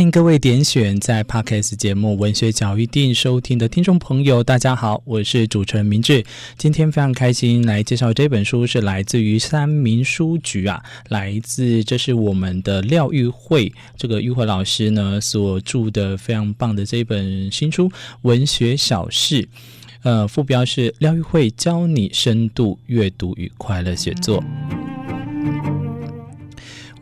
欢迎各位点选在 Podcast 节目《文学嚼一錠》收听的听众朋友，大家好，我是主持人明志。今天非常开心来介绍这本书，是来自于三民书局啊，来自这是我们的廖玉慧这个玉慧老师呢所著的非常棒的这本新书《文学小事》，呃，副标是廖玉慧教你深度阅读与快乐写作。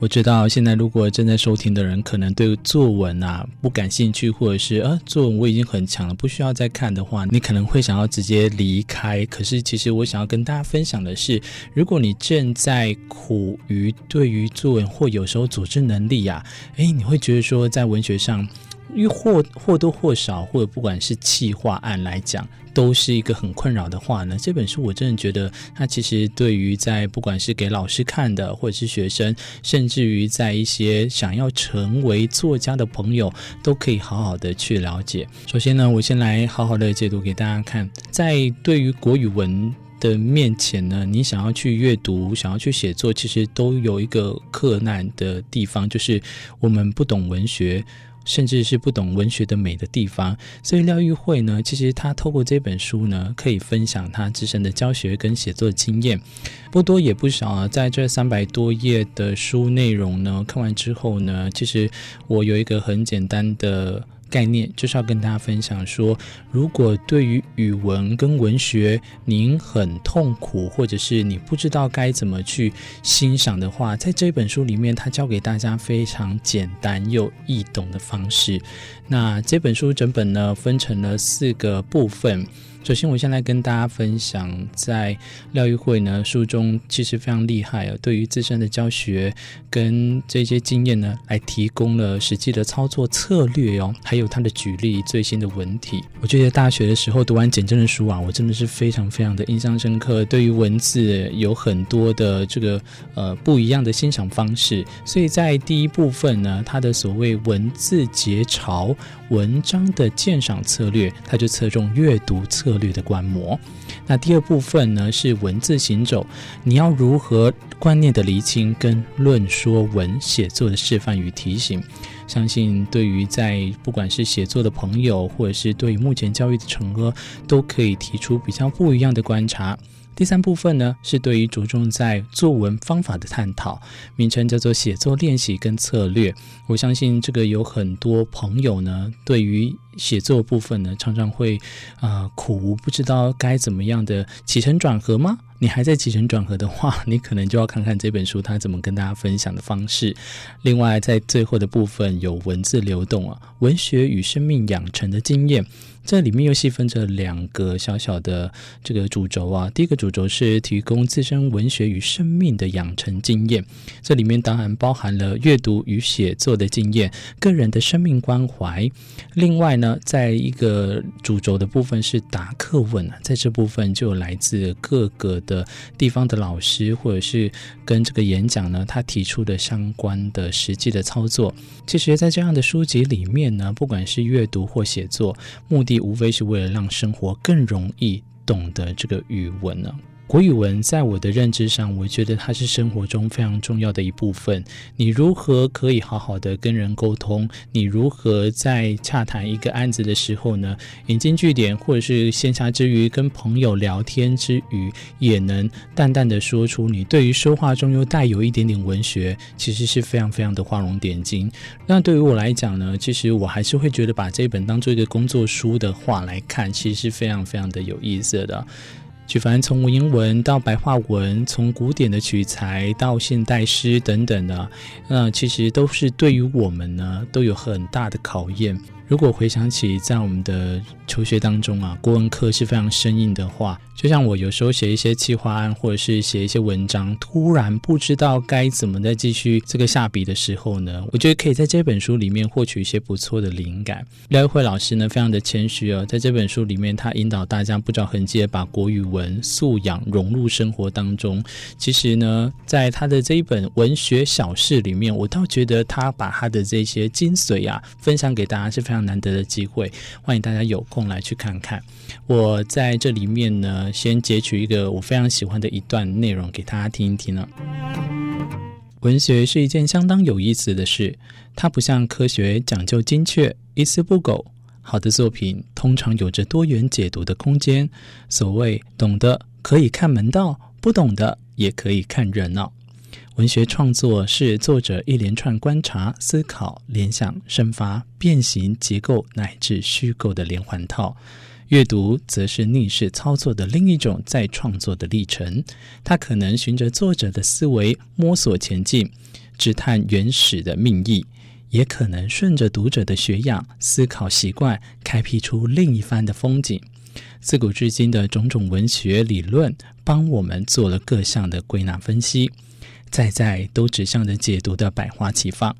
我知道现在如果正在收听的人可能对作文啊不感兴趣，或者是呃作文我已经很强了，不需要再看的话，你可能会想要直接离开。可是其实我想要跟大家分享的是，如果你正在苦于对于作文或有时候组织能力呀，诶，你会觉得说在文学上。因为或或多或少，或者不管是企划案来讲，都是一个很困扰的话呢。这本书我真的觉得，它其实对于在不管是给老师看的，或者是学生，甚至于在一些想要成为作家的朋友，都可以好好的去了解。首先呢，我先来好好的解读给大家看，在对于国语文的面前呢，你想要去阅读，想要去写作，其实都有一个克难的地方，就是我们不懂文学。甚至是不懂文学的美的地方，所以廖玉慧呢，其实她透过这本书呢，可以分享她自身的教学跟写作经验，不多也不少啊。在这三百多页的书内容呢，看完之后呢，其实我有一个很简单的。概念就是要跟大家分享说，如果对于语文跟文学您很痛苦，或者是你不知道该怎么去欣赏的话，在这本书里面，他教给大家非常简单又易懂的方式。那这本书整本呢，分成了四个部分。首先，我先来跟大家分享，在廖玉慧呢书中，其实非常厉害啊。对于自身的教学跟这些经验呢，来提供了实际的操作策略哦，还有他的举例最新的文体。我觉得大学的时候读完简政的书啊，我真的是非常非常的印象深刻。对于文字有很多的这个呃不一样的欣赏方式，所以在第一部分呢，他的所谓文字节潮、文章的鉴赏策略，他就侧重阅读策策略的观摩，那第二部分呢是文字行走，你要如何观念的厘清跟论说文写作的示范与提醒，相信对于在不管是写作的朋友，或者是对于目前教育的成哥，都可以提出比较不一样的观察。第三部分呢，是对于着重在作文方法的探讨，名称叫做写作练习跟策略。我相信这个有很多朋友呢，对于写作部分呢，常常会啊、呃、苦无不知道该怎么样的起承转合吗？你还在起承转合的话，你可能就要看看这本书它怎么跟大家分享的方式。另外，在最后的部分有文字流动啊，文学与生命养成的经验。这里面又细分着两个小小的这个主轴啊。第一个主轴是提供自身文学与生命的养成经验，这里面当然包含了阅读与写作的经验、个人的生命关怀。另外呢，在一个主轴的部分是答课问啊，在这部分就有来自各个的地方的老师，或者是跟这个演讲呢，他提出的相关的实际的操作。其实，在这样的书籍里面呢，不管是阅读或写作，目的。无非是为了让生活更容易懂得这个语文呢。国语文在我的认知上，我觉得它是生活中非常重要的一部分。你如何可以好好的跟人沟通？你如何在洽谈一个案子的时候呢，引经据典，或者是闲暇之余跟朋友聊天之余，也能淡淡的说出你对于说话中又带有一点点文学，其实是非常非常的画龙点睛。那对于我来讲呢，其实我还是会觉得把这本当做一个工作书的话来看，其实是非常非常的有意思的。举凡从文言文到白话文，从古典的取材到现代诗等等的，那其实都是对于我们呢都有很大的考验。如果回想起在我们的求学当中啊，国文课是非常生硬的话，就像我有时候写一些企划案，或者是写一些文章，突然不知道该怎么再继续这个下笔的时候呢，我觉得可以在这本书里面获取一些不错的灵感。廖玉慧老师呢，非常的谦虚哦，在这本书里面，他引导大家不着痕迹的把国语文素养融入生活当中。其实呢，在他的这一本文学小事里面，我倒觉得他把他的这些精髓啊，分享给大家是非常。难得的机会，欢迎大家有空来去看看。我在这里面呢，先截取一个我非常喜欢的一段内容给大家听一听呢。文学是一件相当有意思的事，它不像科学讲究精确，一丝不苟。好的作品通常有着多元解读的空间。所谓懂得可以看门道，不懂的也可以看热闹。文学创作是作者一连串观察、思考、联想、生发、变形、结构乃至虚构的连环套。阅读则是逆势操作的另一种再创作的历程。它可能循着作者的思维摸索前进，直探原始的命意；也可能顺着读者的学养、思考习惯，开辟出另一番的风景。自古至今的种种文学理论，帮我们做了各项的归纳分析。在在都指向着解读的百花齐放，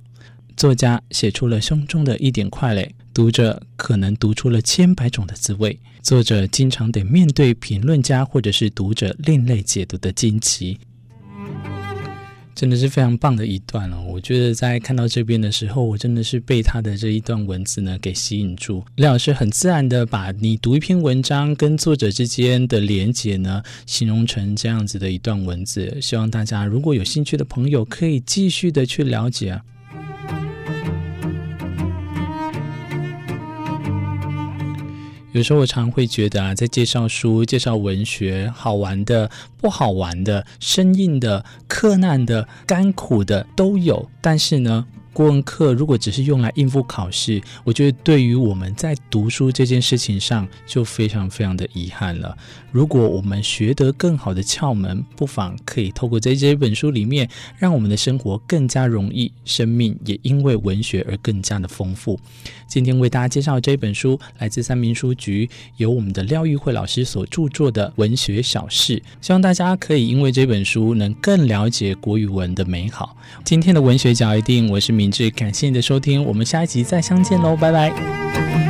作家写出了胸中的一点快垒，读者可能读出了千百种的滋味。作者经常得面对评论家或者是读者另类解读的惊奇。真的是非常棒的一段了！我觉得在看到这边的时候，我真的是被他的这一段文字呢给吸引住。李老师很自然的把你读一篇文章跟作者之间的连接呢，形容成这样子的一段文字。希望大家如果有兴趣的朋友，可以继续的去了解有时候我常会觉得啊，在介绍书、介绍文学，好玩的、不好玩的、生硬的、克难的、甘苦的都有，但是呢。国文课如果只是用来应付考试，我觉得对于我们在读书这件事情上就非常非常的遗憾了。如果我们学得更好的窍门，不妨可以透过在这本书里面，让我们的生活更加容易，生命也因为文学而更加的丰富。今天为大家介绍这本书，来自三民书局，由我们的廖玉慧老师所著作的《文学小事》，希望大家可以因为这本书能更了解国语文的美好。今天的文学角一定，我是明。感谢你的收听，我们下一集再相见喽，拜拜。